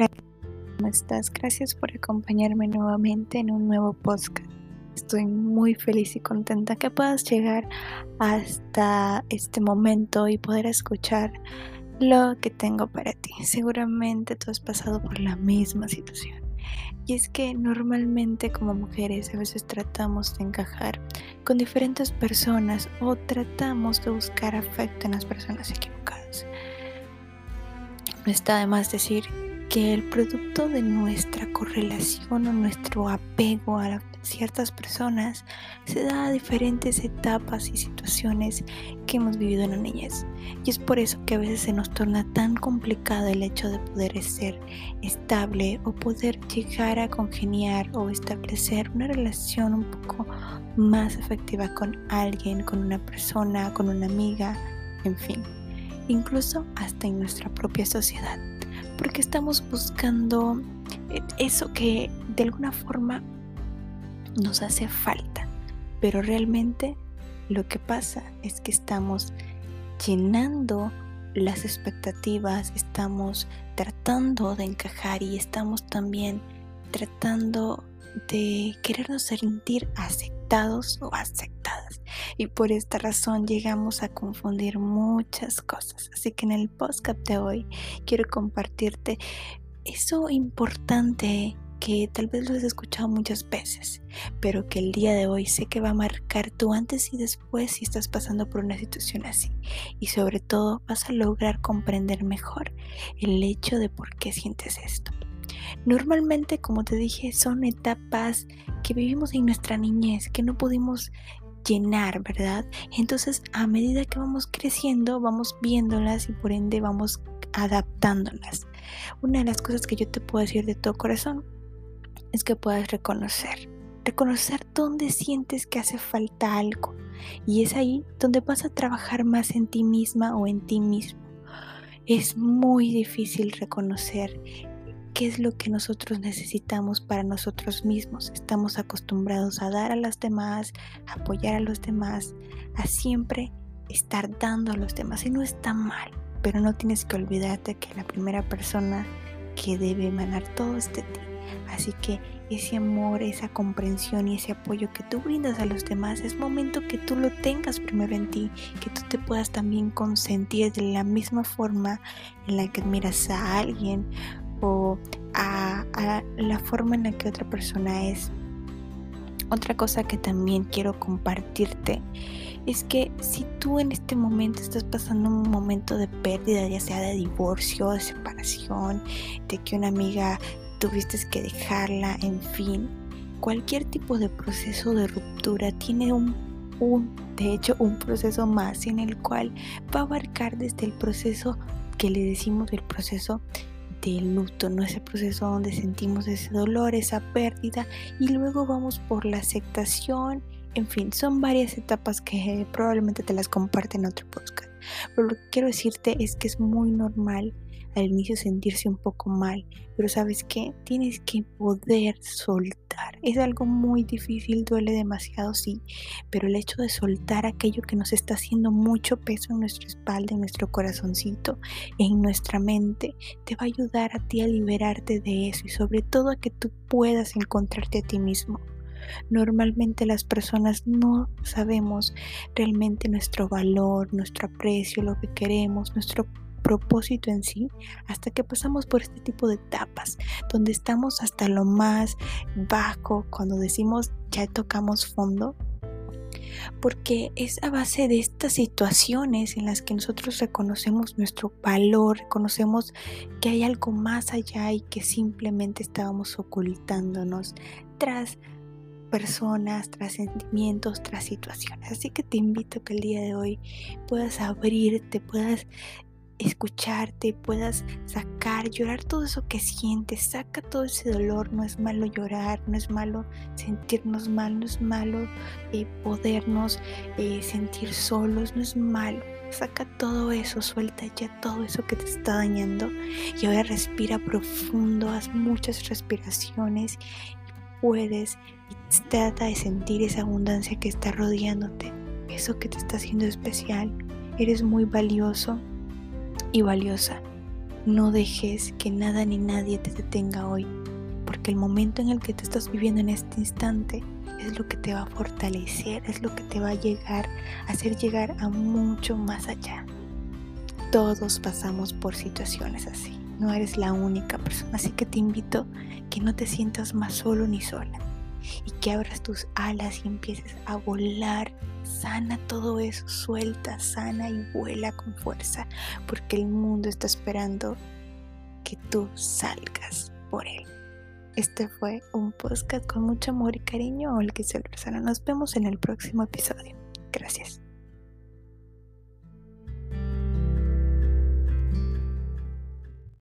Hola, ¿cómo estás? Gracias por acompañarme nuevamente en un nuevo podcast. Estoy muy feliz y contenta que puedas llegar hasta este momento y poder escuchar lo que tengo para ti. Seguramente tú has pasado por la misma situación. Y es que normalmente como mujeres a veces tratamos de encajar con diferentes personas o tratamos de buscar afecto en las personas equivocadas. No está de más decir que el producto de nuestra correlación o nuestro apego a ciertas personas se da a diferentes etapas y situaciones que hemos vivido en la niñez. Y es por eso que a veces se nos torna tan complicado el hecho de poder ser estable o poder llegar a congeniar o establecer una relación un poco más efectiva con alguien, con una persona, con una amiga, en fin, incluso hasta en nuestra propia sociedad porque estamos buscando eh, eso que de alguna forma nos hace falta, pero realmente lo que pasa es que estamos llenando las expectativas, estamos tratando de encajar y estamos también tratando de querernos sentir aceptados o aceptadas. Y por esta razón llegamos a confundir muchas cosas. Así que en el podcast de hoy quiero compartirte eso importante que tal vez lo has escuchado muchas veces, pero que el día de hoy sé que va a marcar tu antes y después si estás pasando por una situación así. Y sobre todo vas a lograr comprender mejor el hecho de por qué sientes esto. Normalmente, como te dije, son etapas que vivimos en nuestra niñez, que no pudimos llenar, ¿verdad? Entonces, a medida que vamos creciendo, vamos viéndolas y por ende vamos adaptándolas. Una de las cosas que yo te puedo decir de todo corazón es que puedas reconocer, reconocer dónde sientes que hace falta algo. Y es ahí donde vas a trabajar más en ti misma o en ti mismo. Es muy difícil reconocer qué es lo que nosotros necesitamos para nosotros mismos. Estamos acostumbrados a dar a las demás, a apoyar a los demás, a siempre estar dando a los demás. Y no está mal, pero no tienes que olvidarte que la primera persona que debe emanar todo es de ti. Así que ese amor, esa comprensión y ese apoyo que tú brindas a los demás es momento que tú lo tengas primero en ti, que tú te puedas también consentir de la misma forma en la que admiras a alguien o a, la forma en la que otra persona es. Otra cosa que también quiero compartirte es que si tú en este momento estás pasando un momento de pérdida, ya sea de divorcio, de separación, de que una amiga tuviste que dejarla, en fin, cualquier tipo de proceso de ruptura tiene un, un, de hecho, un proceso más en el cual va a abarcar desde el proceso que le decimos el proceso del luto, ¿no? Ese proceso donde sentimos ese dolor, esa pérdida y luego vamos por la aceptación, en fin, son varias etapas que probablemente te las comparten en otro podcast. Pero lo que quiero decirte es que es muy normal al inicio sentirse un poco mal, pero sabes que tienes que poder soltar. Es algo muy difícil, duele demasiado, sí, pero el hecho de soltar aquello que nos está haciendo mucho peso en nuestra espalda, en nuestro corazoncito, en nuestra mente, te va a ayudar a ti a liberarte de eso y sobre todo a que tú puedas encontrarte a ti mismo. Normalmente las personas no sabemos realmente nuestro valor, nuestro aprecio, lo que queremos, nuestro propósito en sí hasta que pasamos por este tipo de etapas donde estamos hasta lo más bajo cuando decimos ya tocamos fondo porque es a base de estas situaciones en las que nosotros reconocemos nuestro valor, reconocemos que hay algo más allá y que simplemente estábamos ocultándonos tras personas, tras sentimientos, tras situaciones. Así que te invito a que el día de hoy puedas abrirte, puedas escucharte, puedas sacar, llorar todo eso que sientes, saca todo ese dolor, no es malo llorar, no es malo sentirnos mal, no es malo eh, podernos eh, sentir solos, no es malo. Saca todo eso, suelta ya todo eso que te está dañando y ahora respira profundo, haz muchas respiraciones y puedes trata de sentir esa abundancia que está rodeándote, eso que te está haciendo especial. Eres muy valioso, y valiosa. No dejes que nada ni nadie te detenga hoy, porque el momento en el que te estás viviendo en este instante es lo que te va a fortalecer, es lo que te va a llegar, a hacer llegar a mucho más allá. Todos pasamos por situaciones así, no eres la única persona, así que te invito que no te sientas más solo ni sola y que abras tus alas y empieces a volar. Sana todo eso, suelta, sana y vuela con fuerza, porque el mundo está esperando que tú salgas por él. Este fue un podcast con mucho amor y cariño. Olga Persona. Nos vemos en el próximo episodio. Gracias.